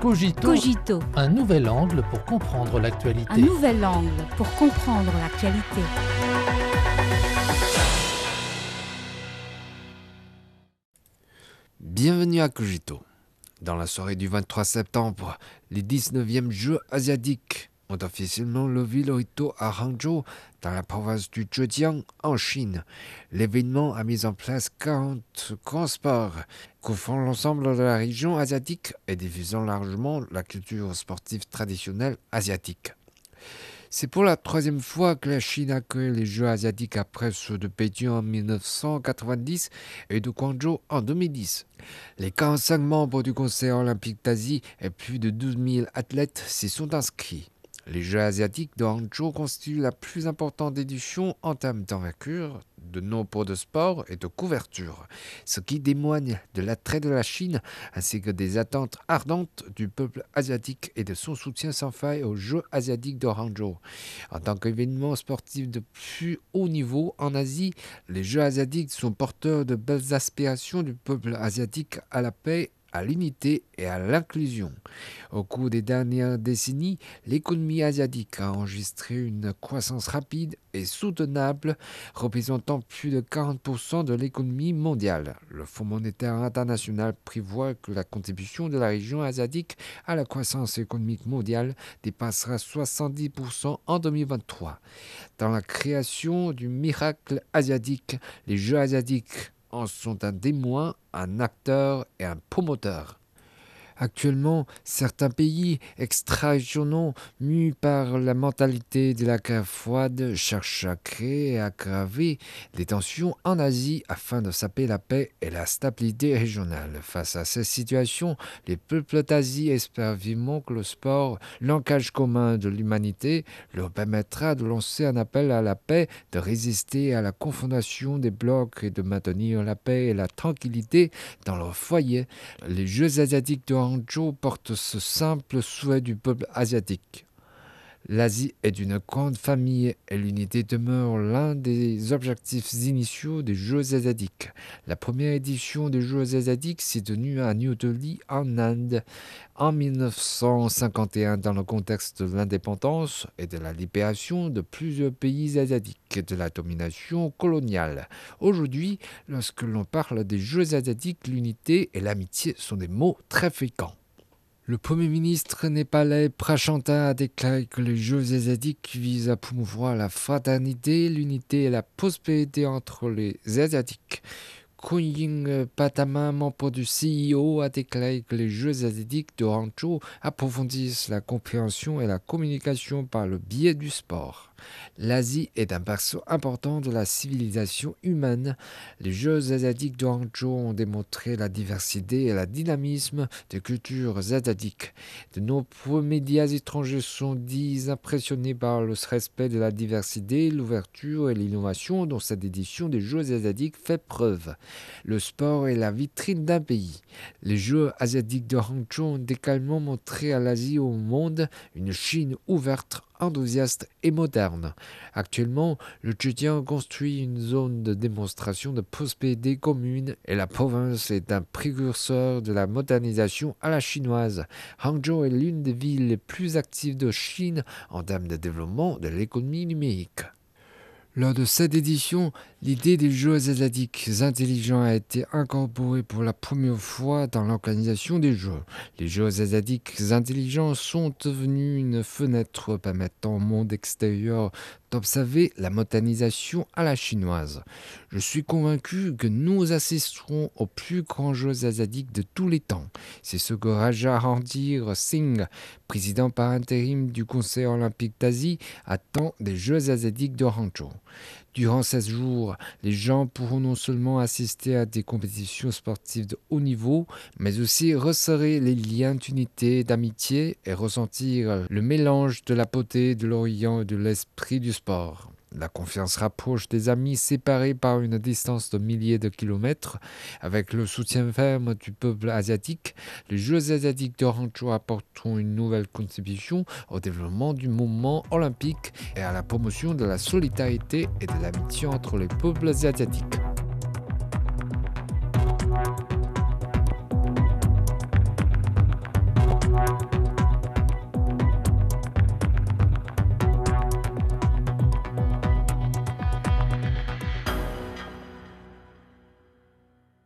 Cogito, Cogito, un nouvel angle pour comprendre l'actualité. un nouvel angle pour comprendre l'actualité. Bienvenue à Cogito. Dans la soirée du 23 septembre, les 19e Jeux asiatiques ont officiellement le rideau à Hangzhou, dans la province du Zhejiang, en Chine. L'événement a mis en place 40 grands sports, couvrant l'ensemble de la région asiatique et diffusant largement la culture sportive traditionnelle asiatique. C'est pour la troisième fois que la Chine accueille les Jeux asiatiques après ceux de Pékin en 1990 et de Guangzhou en 2010. Les 45 membres du Conseil olympique d'Asie et plus de 12 000 athlètes s'y sont inscrits. Les Jeux asiatiques de Hangzhou constituent la plus importante édition en termes d'envergure, de nombre de sports et de couverture, ce qui témoigne de l'attrait de la Chine ainsi que des attentes ardentes du peuple asiatique et de son soutien sans faille aux Jeux asiatiques de Hangzhou. En tant qu'événement sportif de plus haut niveau en Asie, les Jeux asiatiques sont porteurs de belles aspirations du peuple asiatique à la paix à l'unité et à l'inclusion. Au cours des dernières décennies, l'économie asiatique a enregistré une croissance rapide et soutenable, représentant plus de 40% de l'économie mondiale. Le Fonds monétaire international prévoit que la contribution de la région asiatique à la croissance économique mondiale dépassera 70% en 2023. Dans la création du miracle asiatique, les Jeux asiatiques en sont un témoin, un acteur et un promoteur. Actuellement, certains pays extra-régionaux, mus par la mentalité de la guerre froide, cherchent à créer et aggraver les tensions en Asie afin de saper la paix et la stabilité régionale. Face à cette situation, les peuples d'Asie espèrent vivement que le sport, langage commun de l'humanité, leur permettra de lancer un appel à la paix, de résister à la confondation des blocs et de maintenir la paix et la tranquillité dans leur foyer. Les Jeux asiatiques de Hangzhou porte ce simple souhait du peuple asiatique. L'Asie est d'une grande famille et l'unité demeure l'un des objectifs initiaux des Jeux asiatiques. La première édition des Jeux asiatiques s'est tenue à New Delhi en Inde en 1951 dans le contexte de l'indépendance et de la libération de plusieurs pays asiatiques de la domination coloniale. Aujourd'hui, lorsque l'on parle des Jeux asiatiques, l'unité et l'amitié sont des mots très fréquents. Le Premier ministre népalais Prachanta a déclaré que les Jeux asiatiques visent à promouvoir la fraternité, l'unité et la prospérité entre les Asiatiques. Kunying Patama, membre du CEO, a déclaré que les Jeux asiatiques de Hangzhou approfondissent la compréhension et la communication par le biais du sport. L'Asie est un berceau important de la civilisation humaine. Les Jeux asiatiques de Hangzhou ont démontré la diversité et le dynamisme des cultures asiatiques. De nombreux médias étrangers sont dits impressionnés par le respect de la diversité, l'ouverture et l'innovation dont cette édition des Jeux asiatiques fait preuve. Le sport est la vitrine d'un pays. Les Jeux asiatiques de Hangzhou ont également montré à l'Asie et au monde une Chine ouverte enthousiaste et moderne. Actuellement, le Zhejiang construit une zone de démonstration de prospérité commune et la province est un précurseur de la modernisation à la chinoise. Hangzhou est l'une des villes les plus actives de Chine en termes de développement de l'économie numérique. Lors de cette édition, l'idée des Jeux asiatiques intelligents a été incorporée pour la première fois dans l'organisation des Jeux. Les Jeux asiatiques intelligents sont devenus une fenêtre permettant au monde extérieur d'observer la modernisation à la chinoise. Je suis convaincu que nous assisterons aux plus grands Jeux asiatiques de tous les temps. C'est ce que Raja Randir Singh, président par intérim du Conseil olympique d'Asie, attend des Jeux asiatiques de Hangzhou. Durant ces jours, les gens pourront non seulement assister à des compétitions sportives de haut niveau, mais aussi resserrer les liens d'unité d'amitié et ressentir le mélange de la beauté de l'Orient et de l'esprit du sport. La confiance rapproche des amis séparés par une distance de milliers de kilomètres. Avec le soutien ferme du peuple asiatique, les Jeux asiatiques de apporteront une nouvelle contribution au développement du mouvement olympique et à la promotion de la solidarité et de l'amitié entre les peuples asiatiques.